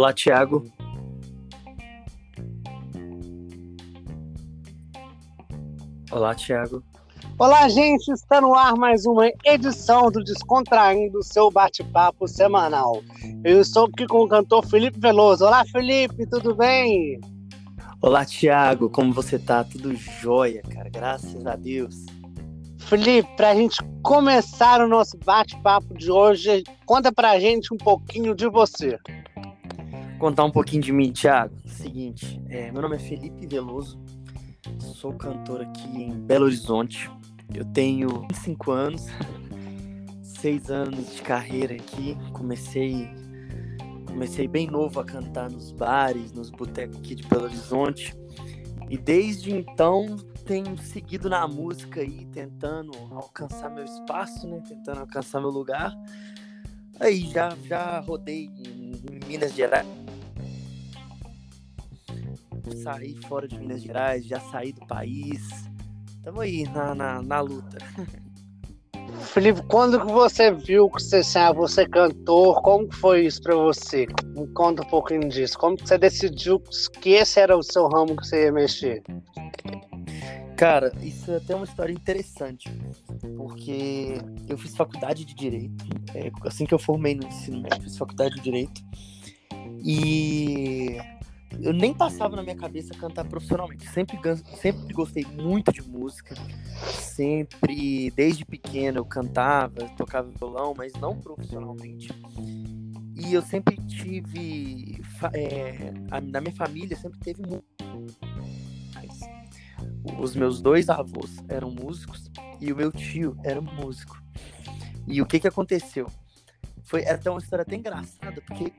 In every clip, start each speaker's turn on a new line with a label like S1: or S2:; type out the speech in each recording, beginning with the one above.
S1: Olá, Thiago. Olá, Thiago.
S2: Olá, gente! Está no ar mais uma edição do Descontraindo, seu bate-papo semanal. Eu estou aqui com o cantor Felipe Veloso. Olá, Felipe, tudo bem?
S1: Olá, Thiago. Como você tá? Tudo jóia, cara. Graças a Deus.
S2: Felipe, para a gente começar o nosso bate-papo de hoje, conta para a gente um pouquinho de você.
S1: Contar um pouquinho de mim, Thiago. Seguinte, é, meu nome é Felipe Veloso, sou cantor aqui em Belo Horizonte. Eu tenho 25 anos, 6 anos de carreira aqui. Comecei comecei bem novo a cantar nos bares, nos botecos aqui de Belo Horizonte. E desde então tenho seguido na música aí, tentando alcançar meu espaço, né? Tentando alcançar meu lugar. Aí já, já rodei em, Minas Gerais. Saí fora de Minas Gerais, já saí do país. Tamo aí na, na, na luta.
S2: Felipe, quando que você viu que você, você cantor, como que foi isso para você? Me conta um pouquinho disso. Como que você decidiu que esse era o seu ramo que você ia mexer?
S1: Cara, isso é até uma história interessante, porque eu fiz faculdade de Direito, é, assim que eu formei no ensino médio, fiz faculdade de Direito, e eu nem passava na minha cabeça cantar profissionalmente. Sempre, sempre gostei muito de música. Sempre, desde pequeno, eu cantava, tocava violão, mas não profissionalmente. E eu sempre tive. É, na minha família sempre teve muito. Os meus dois avós eram músicos e o meu tio era músico. E o que que aconteceu? Foi até uma história até engraçada, porque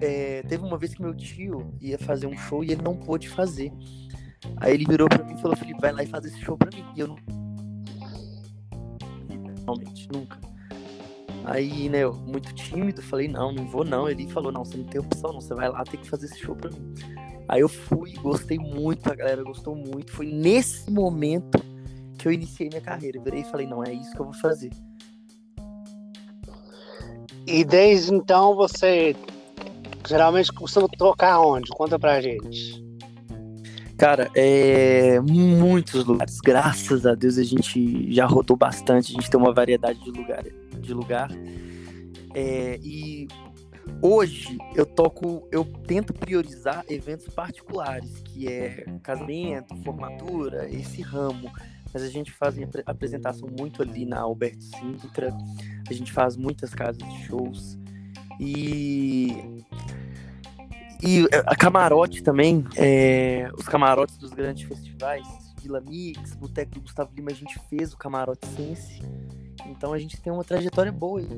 S1: é, teve uma vez que meu tio ia fazer um show e ele não pôde fazer. Aí ele virou pra mim e falou, Felipe, vai lá e faz esse show pra mim. E eu não. Realmente, nunca. Aí, né, eu, muito tímido, falei, não, não vou não. Ele falou, não, você não tem opção, não, você vai lá, tem que fazer esse show pra mim. Aí eu fui, gostei muito, a galera gostou muito. Foi nesse momento que eu iniciei minha carreira. Eu virei e falei, não, é isso que eu vou fazer.
S2: E desde então você geralmente costuma tocar onde? Conta pra gente.
S1: Cara, é muitos lugares. Graças a Deus a gente já rodou bastante, a gente tem uma variedade de lugar, de lugar. É, e hoje eu toco, eu tento priorizar eventos particulares, que é casamento, formatura, esse ramo mas a gente faz apresentação muito ali na Alberto Sintra, a gente faz muitas casas de shows e e a camarote também, é, os camarotes dos grandes festivais, Vila Mix, Boteco do Gustavo Lima, a gente fez o camarote Sense, então a gente tem uma trajetória boa aí.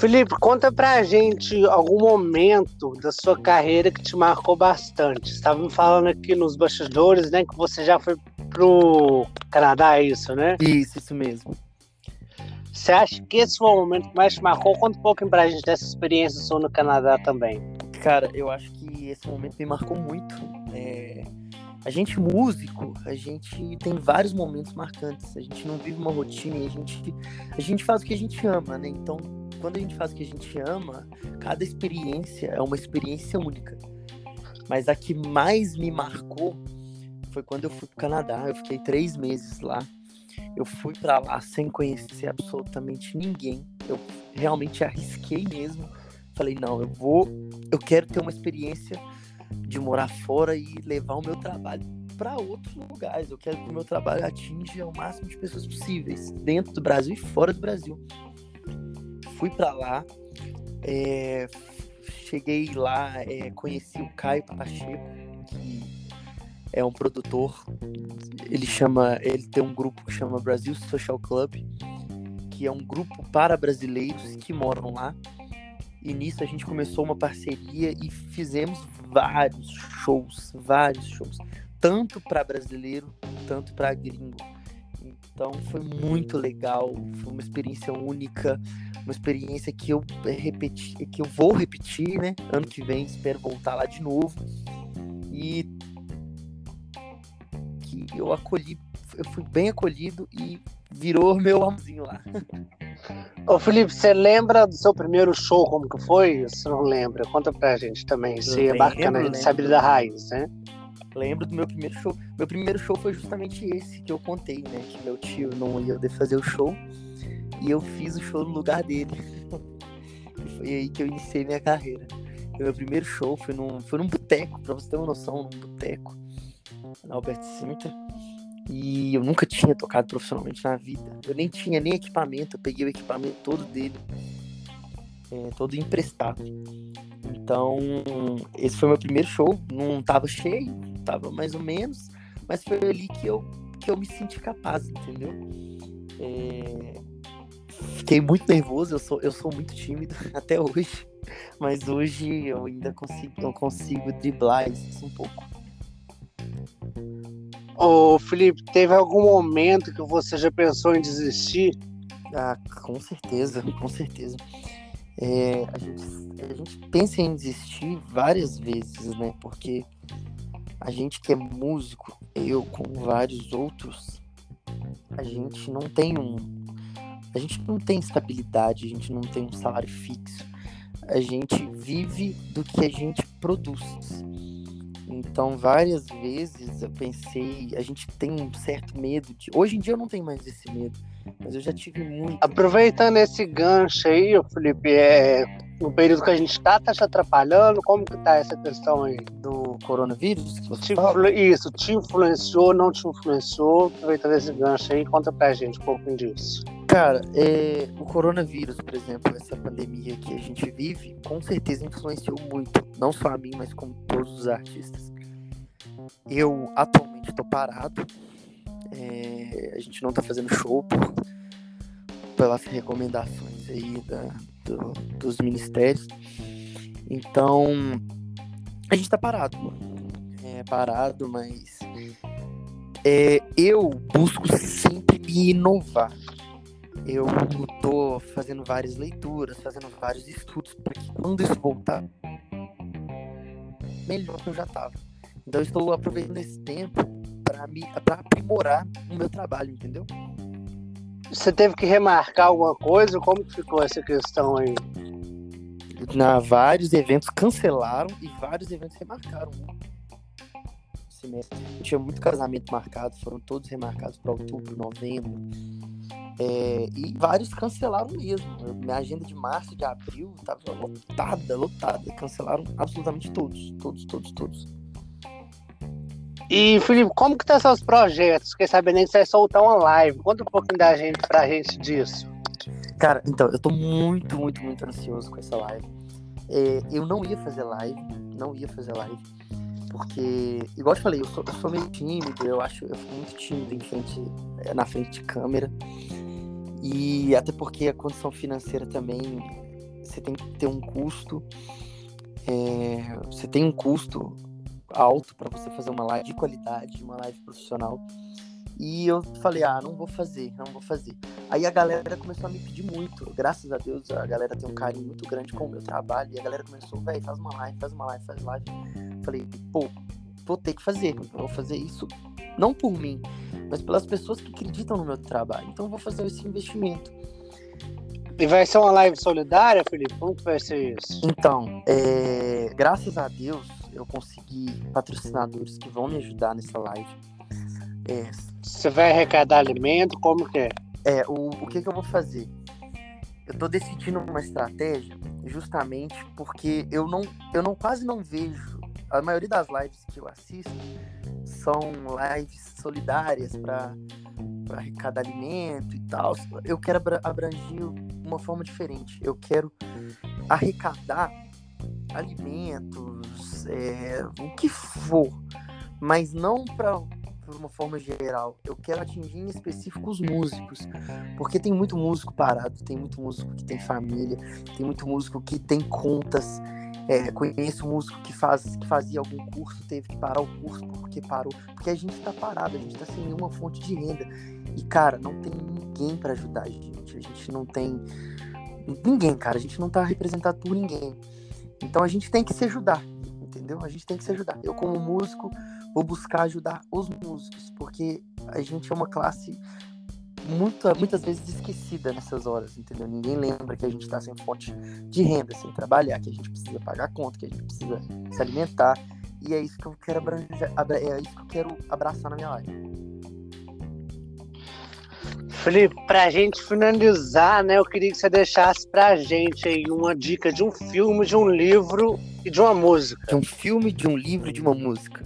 S2: Felipe, conta pra gente algum momento da sua carreira que te marcou bastante. Estavam falando aqui nos bastidores, né, que você já foi pro Canadá, é isso, né?
S1: Isso, isso mesmo.
S2: Você acha que esse foi o momento que mais te marcou? Conta um pouquinho pra gente dessa experiência sua no Canadá também.
S1: Cara, eu acho que esse momento me marcou muito. É... A gente músico, a gente tem vários momentos marcantes. A gente não vive uma rotina a gente, a gente faz o que a gente ama, né? Então quando a gente faz o que a gente ama, cada experiência é uma experiência única. Mas a que mais me marcou foi quando eu fui pro Canadá. Eu fiquei três meses lá. Eu fui para lá sem conhecer absolutamente ninguém. Eu realmente arrisquei mesmo. Falei, não, eu vou, eu quero ter uma experiência de morar fora e levar o meu trabalho para outros lugares. Eu quero que o meu trabalho atinja o máximo de pessoas possíveis, dentro do Brasil e fora do Brasil fui para lá, é, cheguei lá, é, conheci o Caio Pacheco, que é um produtor. Ele chama, ele tem um grupo que chama Brasil Social Club, que é um grupo para brasileiros que moram lá. E nisso a gente começou uma parceria e fizemos vários shows, vários shows, tanto para brasileiro, tanto para gringo. Então foi muito legal, foi uma experiência única uma experiência que eu repeti, que eu vou repetir, né? Ano que vem, espero voltar lá de novo. E que eu acolhi, eu fui bem acolhido e virou meu amorzinho lá.
S2: Ô Felipe, você lembra do seu primeiro show, como que foi? Se não lembra, conta pra gente também. Se é bacana, a gente sabe da raiz, né?
S1: Lembro do meu primeiro show. Meu primeiro show foi justamente esse que eu contei, né? Que meu tio não ia fazer o show. E eu fiz o show no lugar dele. e foi aí que eu iniciei minha carreira. Meu primeiro show foi num, foi num boteco, pra você ter uma noção, num boteco. Na Albert Sintra. E eu nunca tinha tocado profissionalmente na vida. Eu nem tinha nem equipamento, eu peguei o equipamento todo dele. É, todo emprestado. Então, esse foi meu primeiro show. Não tava cheio, tava mais ou menos, mas foi ali que eu, que eu me senti capaz, entendeu? É... Fiquei muito nervoso, eu sou, eu sou muito tímido até hoje, mas hoje eu ainda consigo, eu consigo driblar isso um pouco.
S2: Ô Felipe, teve algum momento que você já pensou em desistir?
S1: Ah, com certeza, com certeza. É, a, gente, a gente pensa em desistir várias vezes, né? Porque a gente que é músico, eu com vários outros, a gente não tem um. A gente não tem estabilidade, a gente não tem um salário fixo. A gente vive do que a gente produz. Então, várias vezes eu pensei, a gente tem um certo medo de. Hoje em dia eu não tenho mais esse medo, mas eu já tive muito.
S2: Aproveitando esse gancho aí, Felipe, é, no período que a gente está, tá te atrapalhando? Como que tá essa questão aí?
S1: Do coronavírus?
S2: Te influ... Isso, te influenciou, não te influenciou? Aproveitando esse gancho aí, conta pra gente um pouco disso.
S1: Cara, é, o coronavírus, por exemplo, essa pandemia que a gente vive, com certeza influenciou muito, não só a mim, mas como todos os artistas. Eu atualmente estou parado, é, a gente não está fazendo show por, pelas recomendações aí da, do, dos ministérios. Então, a gente tá parado. É parado, mas é, eu busco sempre me inovar. Eu tô fazendo várias leituras, fazendo vários estudos para que quando isso voltar, melhor que eu já tava. Então eu estou aproveitando esse tempo para me pra aprimorar o meu trabalho, entendeu?
S2: Você teve que remarcar alguma coisa? Como que ficou essa questão aí?
S1: Na, vários eventos cancelaram e vários eventos remarcaram. Semestre. Eu tinha muito casamento marcado, foram todos remarcados para outubro, novembro. É, e vários cancelaram mesmo. Minha agenda de março, de abril, estava lotada, lotada. Cancelaram absolutamente todos, todos, todos, todos.
S2: E, Felipe, como que tá seus projetos? Fiquei sabendo que você vai soltar uma live. Conta um pouquinho da gente pra gente disso.
S1: Cara, então, eu tô muito, muito, muito ansioso com essa live. É, eu não ia fazer live, não ia fazer live, porque, igual eu te falei, eu sou, eu sou meio tímido, eu acho, eu sou muito tímido em frente, é, na frente de câmera. E até porque a condição financeira também, você tem que ter um custo, é, você tem um custo alto para você fazer uma live de qualidade, uma live profissional. E eu falei, ah, não vou fazer, não vou fazer. Aí a galera começou a me pedir muito. Graças a Deus, a galera tem um carinho muito grande com o meu trabalho. E a galera começou, velho, faz uma live, faz uma live, faz live. Falei, pô, vou ter que fazer. Vou fazer isso não por mim, mas pelas pessoas que acreditam no meu trabalho. Então vou fazer esse investimento.
S2: E vai ser uma live solidária, Felipe? Como que vai ser isso?
S1: Então, é... graças a Deus, eu consegui patrocinadores que vão me ajudar nessa live.
S2: É, Você vai arrecadar alimento? Como que é?
S1: É, o, o que, que eu vou fazer? Eu tô decidindo uma estratégia justamente porque eu não, eu não quase não vejo. A maioria das lives que eu assisto são lives solidárias para arrecadar alimento e tal. Eu quero abranger uma forma diferente. Eu quero arrecadar alimentos, é, o que for, mas não para por uma forma geral. Eu quero atingir em específico os músicos, porque tem muito músico parado, tem muito músico que tem família, tem muito músico que tem contas. É, conheço músico que, faz, que fazia algum curso, teve que parar o curso porque parou, porque a gente está parado, a gente está sem nenhuma fonte de renda. E cara, não tem ninguém para ajudar a gente. A gente não tem ninguém, cara. A gente não tá representado por ninguém. Então a gente tem que se ajudar, entendeu? A gente tem que se ajudar. Eu, como músico, vou buscar ajudar os músicos, porque a gente é uma classe muita, muitas vezes esquecida nessas horas, entendeu? Ninguém lembra que a gente está sem fonte de renda, sem trabalhar, que a gente precisa pagar conta, que a gente precisa se alimentar. E é isso que eu quero abranger, é isso que eu quero abraçar na minha live.
S2: Felipe, pra gente finalizar, né, eu queria que você deixasse pra gente aí uma dica de um filme, de um livro e de uma música.
S1: De um filme, de um livro e de uma música.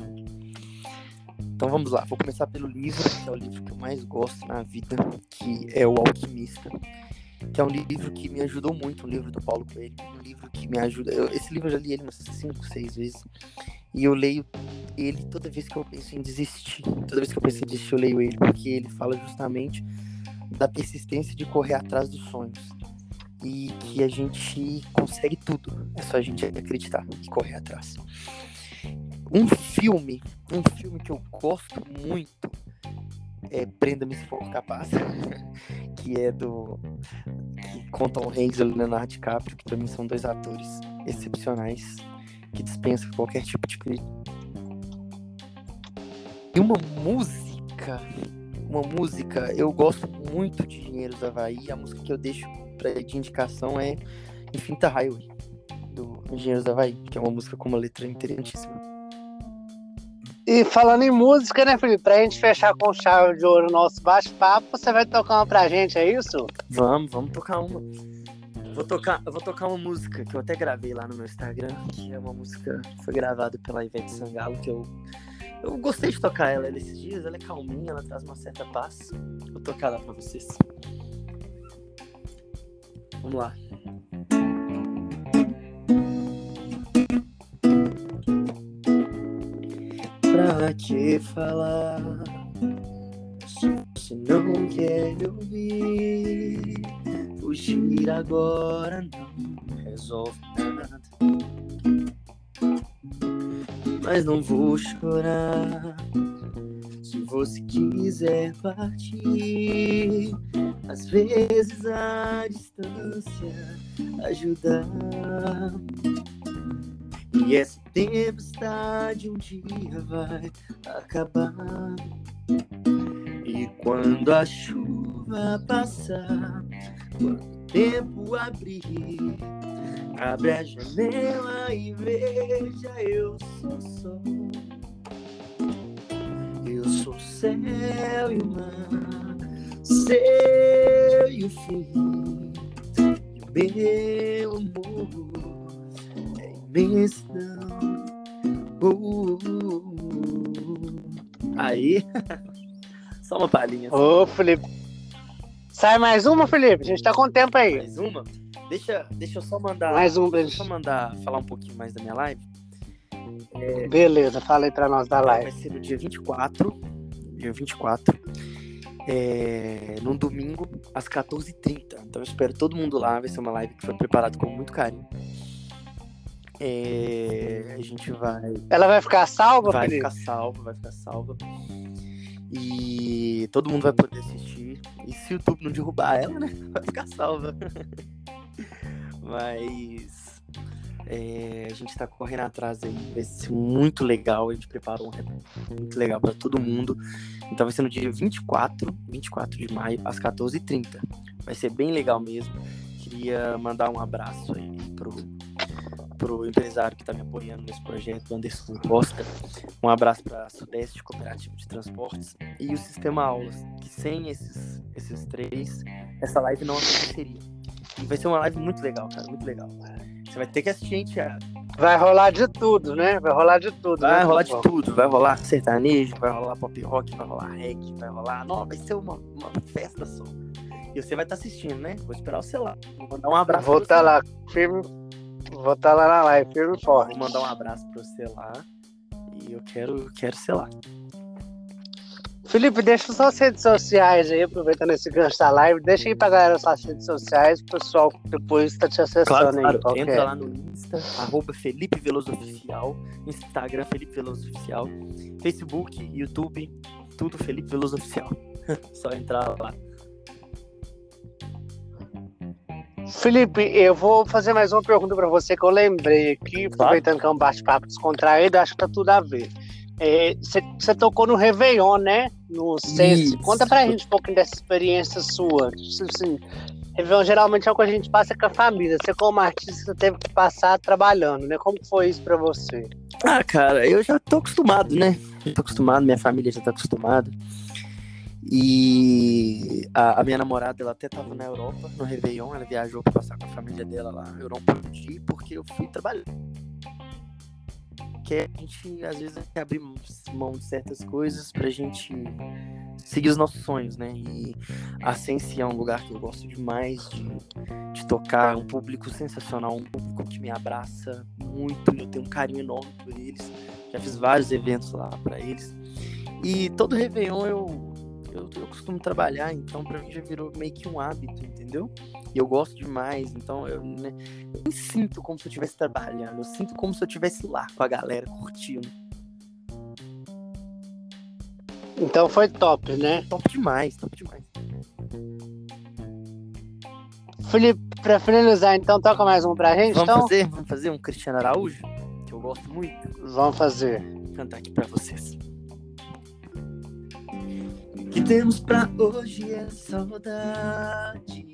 S1: Então vamos lá, vou começar pelo livro, que é o livro que eu mais gosto na vida, que é O Alquimista, que é um livro que me ajudou muito, um livro do Paulo Coelho, um livro que me ajuda. Eu, esse livro eu já li ele umas 5, 6 vezes, e eu leio ele toda vez que eu penso em desistir. Toda vez que eu penso em desistir, eu leio ele, porque ele fala justamente da persistência de correr atrás dos sonhos. E que a gente consegue tudo. É só a gente acreditar e correr atrás. Um filme, um filme que eu gosto muito é Prenda-me se for capaz, que é do que conta o Hanks e o Leonardo DiCaprio, que mim são dois atores excepcionais que dispensam qualquer tipo de e uma música uma música, eu gosto muito de Engenheiros da Havaí, a música que eu deixo pra, de indicação é Infinita Highway, do Engenheiros da Havaí, que é uma música com uma letra interessantíssima.
S2: E falando em música, né, Felipe? Pra gente fechar com chave de ouro o nosso bate-papo, você vai tocar uma pra gente, é isso?
S1: Vamos, vamos tocar uma. Vou tocar, eu vou tocar uma música que eu até gravei lá no meu Instagram, que é uma música que foi gravada pela Ivete Sangalo, que eu eu gostei de tocar ela nesses dias, ela é calminha, ela traz uma certa paz. Vou tocar ela pra vocês. Vamos lá. Pra te falar, se você não quer me ouvir, fugir agora não resolve nada mas não vou chorar. Se você quiser partir, às vezes a distância ajuda. E essa tempestade um dia vai acabar. E quando a chuva passar, quando o tempo abrir Abre a janela e veja, eu sou sol. Eu sou céu e mar, seu e o fim. E o meu amor é imensidão. Uh, uh, uh. Aí, só uma palhinha.
S2: Ô, Felipe. Sai mais uma, Felipe? A gente tá com tempo aí.
S1: Mais uma? Deixa, deixa eu só mandar.
S2: Mais um
S1: Deixa eu só mandar falar um pouquinho mais da minha live.
S2: É, Beleza, fala aí pra nós da live.
S1: Vai ser no dia 24. Dia 24. É, num domingo, às 14h30. Então eu espero todo mundo lá. Vai ser uma live que foi preparada com muito carinho. É, a gente vai.
S2: Ela vai ficar salva,
S1: Vai
S2: Felipe?
S1: ficar salva, vai ficar salva. E todo mundo vai poder assistir. E se o YouTube não derrubar ela, né? Vai ficar salva. Mas é, a gente tá correndo atrás aí. Vai ser muito legal. A gente preparou um rap muito legal para todo mundo. Então vai ser no dia 24, 24 de maio, às 14h30. Vai ser bem legal mesmo. Queria mandar um abraço aí pro, pro empresário que está me apoiando nesse projeto, Anderson Costa. Um abraço para Sudeste Cooperativo de Transportes e o Sistema Aulas, que sem esses, esses três, essa live não aconteceria. Vai ser uma live muito legal, cara, muito legal. Você vai ter que assistir, hein, Thiago?
S2: Vai rolar de tudo, né? Vai rolar de tudo.
S1: Vai
S2: né,
S1: rolar de tudo, vai rolar sertanejo, vai rolar pop rock, vai rolar reggae, vai rolar. Não, vai ser uma, uma festa só. E você vai estar assistindo, né? Vou esperar você lá. Vou mandar um abraço
S2: Vou estar
S1: você.
S2: lá, firme. Vou estar lá na live, firme e forte.
S1: Vou mandar um abraço pra você lá. E eu quero, quero ser lá.
S2: Felipe, deixa suas redes sociais aí, aproveitando esse gancho da live. Deixa aí pra galera suas redes sociais, o pessoal depois tá te acessando
S1: Claro,
S2: aí.
S1: claro.
S2: qual que
S1: Entra lá no Insta, arroba Felipe Veloso Oficial. Instagram, Felipe Veloso Oficial. Facebook, YouTube, tudo Felipe Veloso Oficial. Só entrar lá.
S2: Felipe, eu vou fazer mais uma pergunta pra você que eu lembrei aqui, aproveitando que é um bate-papo descontraído, acho que tá tudo a ver. Você é, tocou no Réveillon, né? No Sense. Conta pra gente um pouquinho dessa experiência sua. Assim, Réveillon geralmente é o que a gente passa com a família. Você, como artista, teve que passar trabalhando, né? Como foi isso pra você?
S1: Ah, cara, eu já tô acostumado, né? Já tô acostumado, minha família já tá acostumada. E a, a, minha namorada, ela até tava na Europa, no Réveillon, ela viajou pra passar com a família dela lá. Eu não pude ir porque eu fui trabalhar que a gente às vezes tem abrir mão de certas coisas pra gente seguir os nossos sonhos, né? E a Sense é um lugar que eu gosto demais de, de tocar, é um público sensacional, um público que me abraça muito, eu tenho um carinho enorme por eles. Já fiz vários eventos lá para eles. E todo Réveillon eu eu, eu costumo trabalhar, então para mim já virou meio que um hábito, entendeu? E eu gosto demais, então eu, né, eu me sinto como se eu estivesse trabalhando, eu sinto como se eu estivesse lá com a galera curtindo.
S2: Então foi top, né?
S1: Top demais, top demais.
S2: Felipe, pra finalizar, então, toca mais um pra gente?
S1: Vamos
S2: então?
S1: fazer? Vamos fazer um Cristiano Araújo, que eu gosto muito.
S2: Vamos fazer.
S1: Vou cantar aqui pra vocês que temos pra hoje é saudade.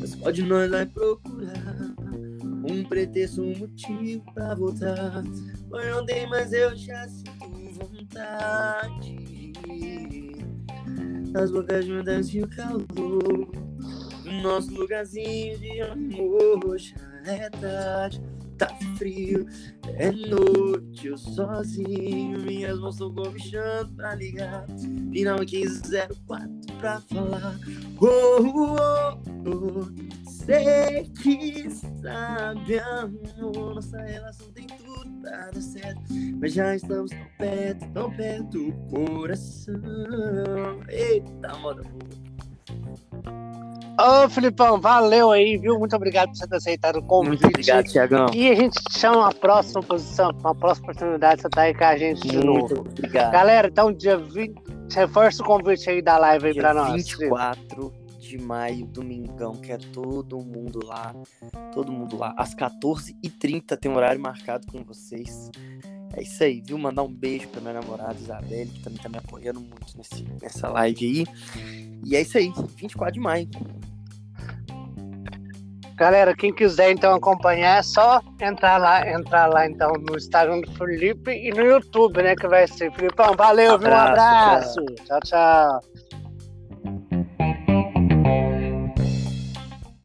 S1: Mas pode nós vai procurar um pretexto, um motivo pra voltar. Foi ontem, mas eu já sinto vontade. As bocas juntas e o calor. Nosso lugarzinho de amor já é tarde tá frio, é noite, eu sozinho, minhas mãos estão comichando pra ligar. Final 1504 pra falar. Oh, oh, oh, sei que sabe, amor, nossa relação tem tudo pra dar certo, mas já estamos tão perto, tão perto, coração. Eita, moda boa.
S2: Ô, Filipão, valeu aí, viu? Muito obrigado por você ter aceitado o convite.
S1: Muito obrigado, Tiagão.
S2: E a gente te chama uma próxima posição, uma próxima oportunidade, você tá aí com a gente de
S1: Muito
S2: novo.
S1: obrigado.
S2: Galera, então dia 20. Reforça o convite aí da live aí
S1: Dia
S2: pra nós.
S1: 24 de maio, domingão, quero todo mundo lá. Todo mundo lá. Às 14h30 tem um horário marcado com vocês. É isso aí, viu? Mandar um beijo pra minha namorada Isabelle, que também tá me apoiando muito nesse, nessa live aí. E é isso aí, 24 de maio.
S2: Galera, quem quiser então acompanhar, é só entrar lá, entrar lá então no Instagram do Felipe e no YouTube, né? Que vai ser. Filipão, valeu, viu? Um
S1: Abraço,
S2: abraço. Tchau, tchau.